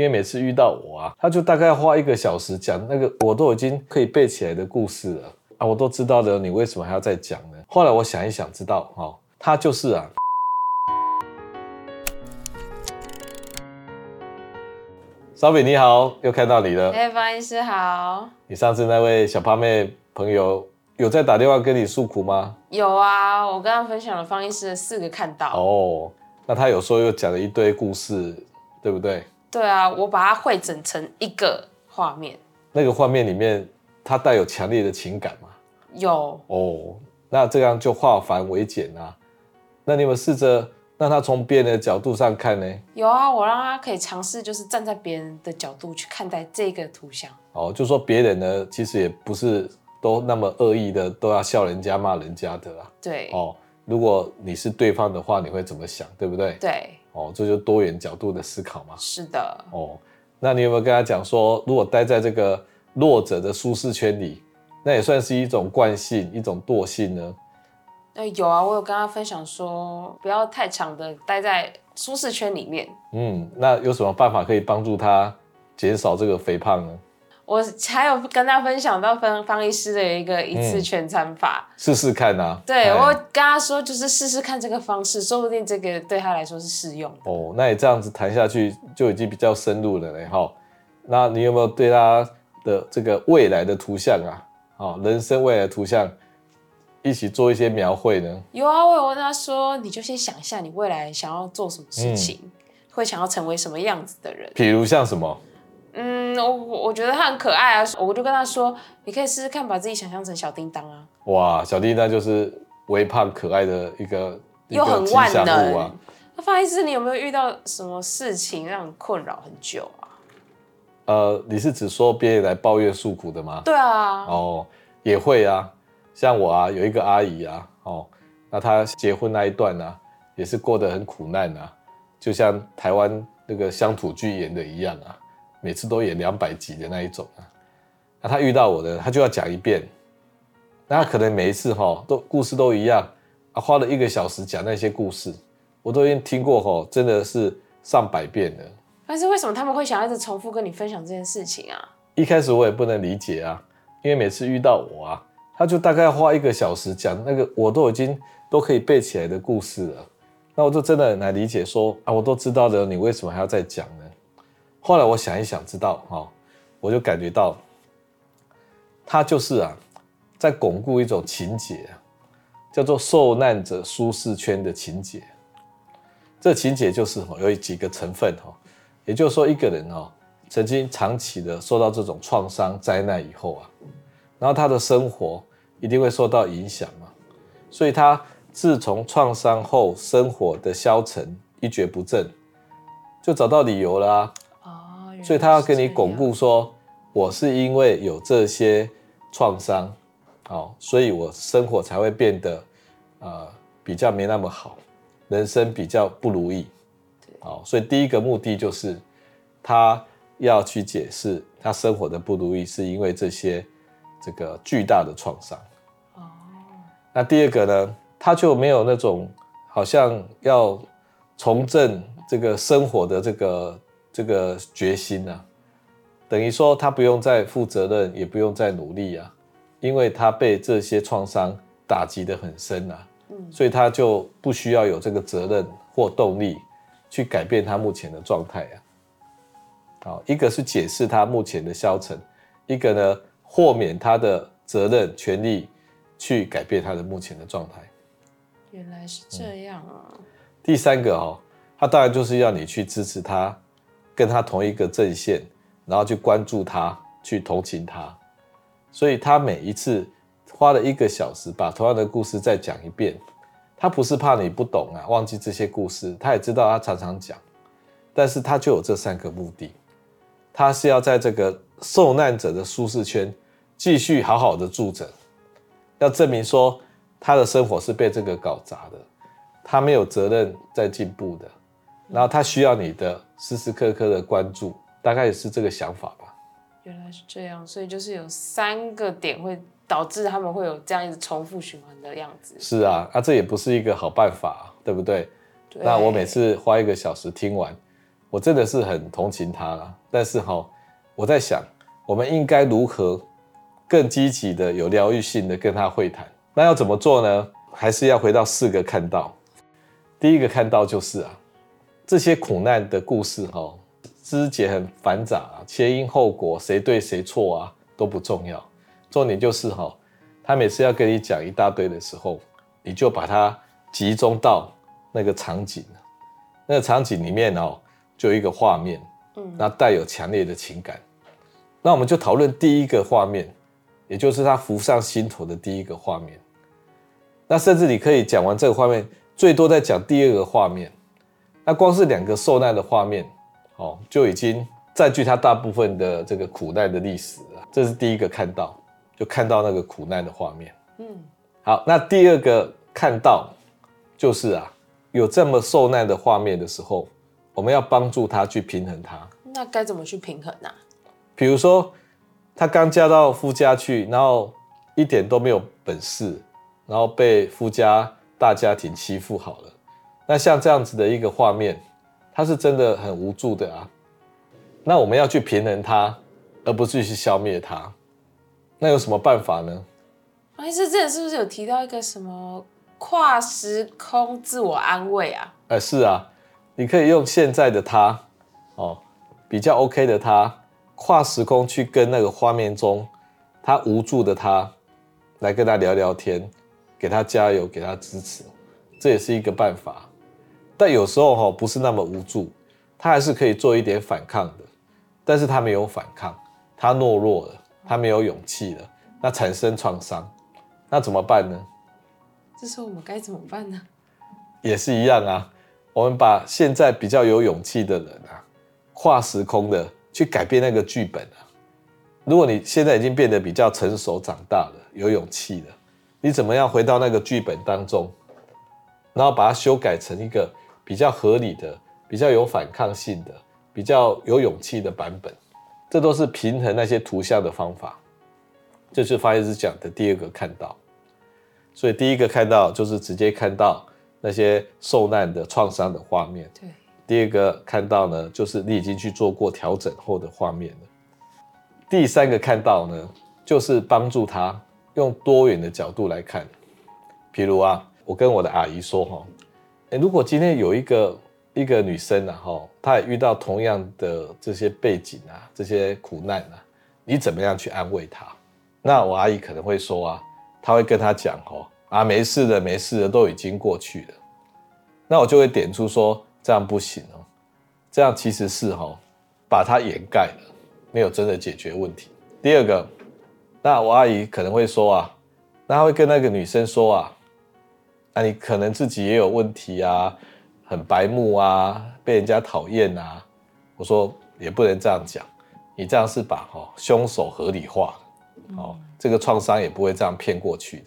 因为每次遇到我啊，他就大概花一个小时讲那个我都已经可以背起来的故事了啊，我都知道了，你为什么还要再讲呢？后来我想一想，知道哦，他就是啊。小比你好，又看到你了。哎，方医师好。你上次那位小胖妹朋友有在打电话跟你诉苦吗？有啊，我跟他分享了方医师的四个看到。哦，那他有时候又讲了一堆故事，对不对？对啊，我把它汇整成一个画面。那个画面里面，它带有强烈的情感吗？有。哦，那这样就化繁为简啊。那你有没有试着？让他从别人的角度上看呢？有啊，我让他可以尝试，就是站在别人的角度去看待这个图像。哦，就说别人呢，其实也不是都那么恶意的，都要笑人家、骂人家的啦。对。哦，如果你是对方的话，你会怎么想？对不对？对。哦，这就是多元角度的思考嘛。是的。哦，那你有没有跟他讲说，如果待在这个弱者的舒适圈里，那也算是一种惯性、一种惰性呢？有啊，我有跟他分享说，不要太长的待在舒适圈里面。嗯，那有什么办法可以帮助他减少这个肥胖呢？我还有跟他分享到方方医师的一个一次全餐法，试试、嗯、看啊。对，嘿我跟他说，就是试试看这个方式，说不定这个对他来说是适用的。哦，那你这样子谈下去就已经比较深入了嘞哈。那你有没有对他的这个未来的图像啊，哦，人生未来的图像？一起做一些描绘呢？有啊，我有问他说：“你就先想一下，你未来想要做什么事情，嗯、会想要成为什么样子的人？”比如像什么？嗯，我我觉得他很可爱啊，我就跟他说：“你可以试试看，把自己想象成小叮当啊。”哇，小叮当就是微胖可爱的一个，又很万能啊。那方医师，你有没有遇到什么事情让你困扰很久啊？呃，你是指说别人来抱怨诉苦的吗？对啊。哦，也会啊。像我啊，有一个阿姨啊，哦，那她结婚那一段呢、啊，也是过得很苦难啊，就像台湾那个乡土剧演的一样啊，每次都演两百集的那一种啊。那他遇到我的，他就要讲一遍，那她可能每一次哈、哦，都故事都一样啊，花了一个小时讲那些故事，我都已经听过哈，真的是上百遍了。但是为什么他们会想要一直重复跟你分享这件事情啊？一开始我也不能理解啊，因为每次遇到我啊。他就大概花一个小时讲那个我都已经都可以背起来的故事了，那我就真的很难理解说啊，我都知道的，你为什么还要再讲呢？后来我想一想，知道哦，我就感觉到他就是啊，在巩固一种情节，叫做受难者舒适圈的情节。这情节就是，有几个成分哈，也就是说，一个人哦，曾经长期的受到这种创伤灾难以后啊，然后他的生活。一定会受到影响嘛，所以他自从创伤后生活的消沉一蹶不振，就找到理由啦。哦，所以他要跟你巩固说，我是因为有这些创伤，哦，所以我生活才会变得呃比较没那么好，人生比较不如意。哦，所以第一个目的就是他要去解释他生活的不如意是因为这些这个巨大的创伤。哦那第二个呢，他就没有那种好像要重振这个生活的这个这个决心啊，等于说他不用再负责任，也不用再努力啊，因为他被这些创伤打击的很深啊，所以他就不需要有这个责任或动力去改变他目前的状态啊。好，一个是解释他目前的消沉，一个呢豁免他的责任权利。去改变他的目前的状态，原来是这样啊。嗯、第三个哦，他当然就是要你去支持他，跟他同一个阵线，然后去关注他，去同情他。所以他每一次花了一个小时把同样的故事再讲一遍，他不是怕你不懂啊，忘记这些故事，他也知道他常常讲，但是他就有这三个目的，他是要在这个受难者的舒适圈继续好好的住着。要证明说他的生活是被这个搞砸的，他没有责任在进步的，然后他需要你的时时刻刻的关注，大概也是这个想法吧。原来是这样，所以就是有三个点会导致他们会有这样一直重复循环的样子。是啊，啊这也不是一个好办法，对不对？对。那我每次花一个小时听完，我真的是很同情他了。但是哈，我在想，我们应该如何更积极的、有疗愈性的跟他会谈？那要怎么做呢？还是要回到四个看到。第一个看到就是啊，这些苦难的故事哈，枝节很繁杂啊，前因后果，谁对谁错啊都不重要，重点就是哈，他每次要跟你讲一大堆的时候，你就把它集中到那个场景，那个场景里面哦，就有一个画面，嗯，那带有强烈的情感，那我们就讨论第一个画面，也就是他浮上心头的第一个画面。那甚至你可以讲完这个画面，最多再讲第二个画面。那光是两个受难的画面，哦，就已经占据他大部分的这个苦难的历史了。这是第一个看到，就看到那个苦难的画面。嗯，好，那第二个看到就是啊，有这么受难的画面的时候，我们要帮助他去平衡他。那该怎么去平衡呢？啊？比如说，他刚嫁到夫家去，然后一点都没有本事，然后被夫家大家庭欺负好了。那像这样子的一个画面，他是真的很无助的啊。那我们要去平衡它，而不是去消灭它。那有什么办法呢？王医师之前是不是有提到一个什么跨时空自我安慰啊？哎、呃，是啊，你可以用现在的他，哦，比较 OK 的他，跨时空去跟那个画面中他无助的他，来跟他聊聊天，给他加油，给他支持，这也是一个办法。但有时候哈，不是那么无助，他还是可以做一点反抗的，但是他没有反抗，他懦弱了，他没有勇气了，那产生创伤。那怎么办呢？这时候我们该怎么办呢？也是一样啊，我们把现在比较有勇气的人啊，跨时空的去改变那个剧本啊。如果你现在已经变得比较成熟长大了，有勇气了，你怎么样回到那个剧本当中，然后把它修改成一个比较合理的、比较有反抗性的、比较有勇气的版本？这都是平衡那些图像的方法。这就是发现师讲的第二个看到。所以第一个看到就是直接看到那些受难的创伤的画面。对。第二个看到呢，就是你已经去做过调整后的画面了。第三个看到呢，就是帮助他用多元的角度来看。譬如啊，我跟我的阿姨说哈，诶，如果今天有一个一个女生啊哈，她也遇到同样的这些背景啊，这些苦难啊，你怎么样去安慰她？那我阿姨可能会说啊。她会跟她讲哦，啊，没事的，没事的，都已经过去了。那我就会点出说，这样不行哦，这样其实是哈，把它掩盖了，没有真的解决问题。第二个，那我阿姨可能会说啊，那他会跟那个女生说啊，那你可能自己也有问题啊，很白目啊，被人家讨厌啊。我说也不能这样讲，你这样是把哈凶手合理化。哦，这个创伤也不会这样骗过去的。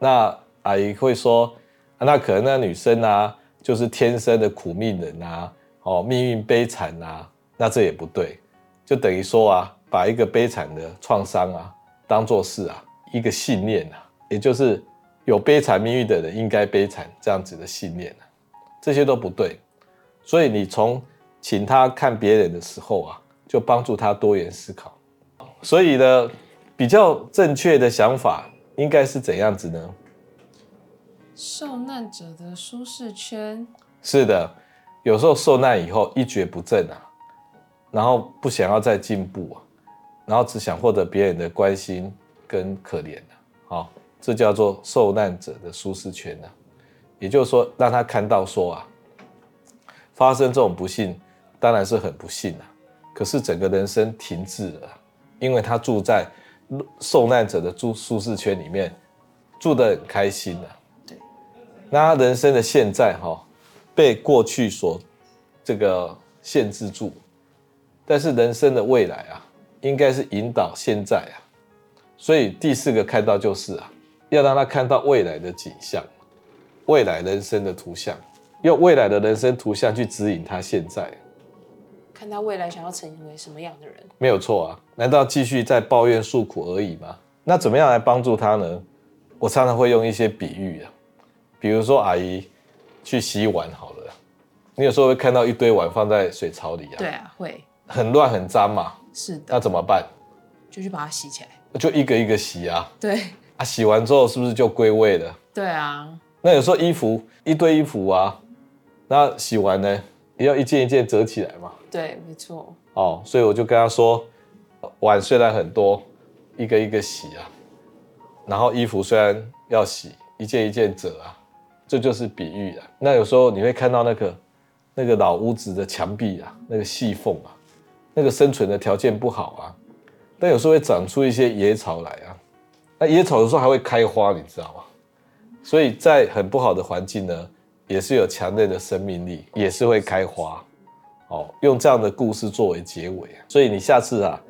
那阿姨会说，那可能那女生啊，就是天生的苦命人啊，哦，命运悲惨啊，那这也不对，就等于说啊，把一个悲惨的创伤啊，当做是啊一个信念啊，也就是有悲惨命运的人应该悲惨这样子的信念啊，这些都不对。所以你从请他看别人的时候啊，就帮助他多元思考。所以呢，比较正确的想法应该是怎样子呢？受难者的舒适圈。是的，有时候受难以后一蹶不振啊，然后不想要再进步啊，然后只想获得别人的关心跟可怜啊，好，这叫做受难者的舒适圈啊。也就是说，让他看到说啊，发生这种不幸当然是很不幸啊，可是整个人生停滞了。因为他住在受难者的住舒适圈里面，住得很开心啊。对，那他人生的现在哈，被过去所这个限制住，但是人生的未来啊，应该是引导现在啊。所以第四个看到就是啊，要让他看到未来的景象，未来人生的图像，用未来的人生图像去指引他现在。看他未来想要成为什么样的人，没有错啊？难道继续在抱怨诉苦而已吗？那怎么样来帮助他呢？我常常会用一些比喻啊，比如说阿姨去洗碗好了，你有时候会看到一堆碗放在水槽里啊。对啊，会。很乱很脏嘛。是的。那怎么办？就去把它洗起来。就一个一个洗啊。对。啊，洗完之后是不是就归位了？对啊。那有时候衣服一堆衣服啊，那洗完呢，也要一件一件折起来嘛。对，没错。哦，所以我就跟他说，碗虽然很多，一个一个洗啊，然后衣服虽然要洗，一件一件折啊，这就是比喻啊。那有时候你会看到那个那个老屋子的墙壁啊，那个细缝啊，那个生存的条件不好啊，但有时候会长出一些野草来啊。那野草有时候还会开花，你知道吗？所以在很不好的环境呢，也是有强烈的生命力，也是会开花。哦，用这样的故事作为结尾。所以你下次啊，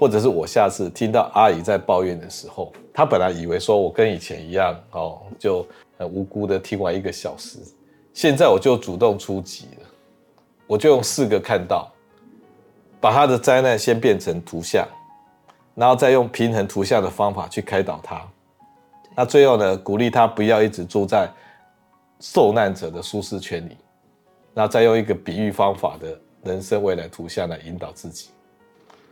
或者是我下次听到阿姨在抱怨的时候，她本来以为说我跟以前一样，哦，就很无辜的听完一个小时。现在我就主动出击了，我就用四个看到，把她的灾难先变成图像，然后再用平衡图像的方法去开导他。那最后呢，鼓励他不要一直住在受难者的舒适圈里。那再用一个比喻方法的人生未来图像来引导自己，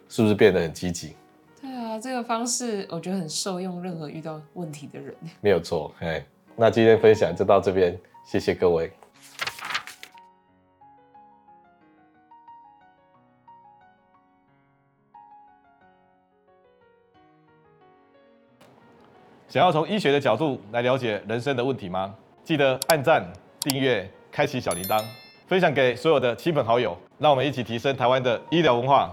是不是变得很积极？对啊，这个方式我觉得很受用，任何遇到问题的人。没有错，哎，那今天分享就到这边，谢谢各位。想要从医学的角度来了解人生的问题吗？记得按赞、订阅、开启小铃铛。分享给所有的亲朋好友，让我们一起提升台湾的医疗文化。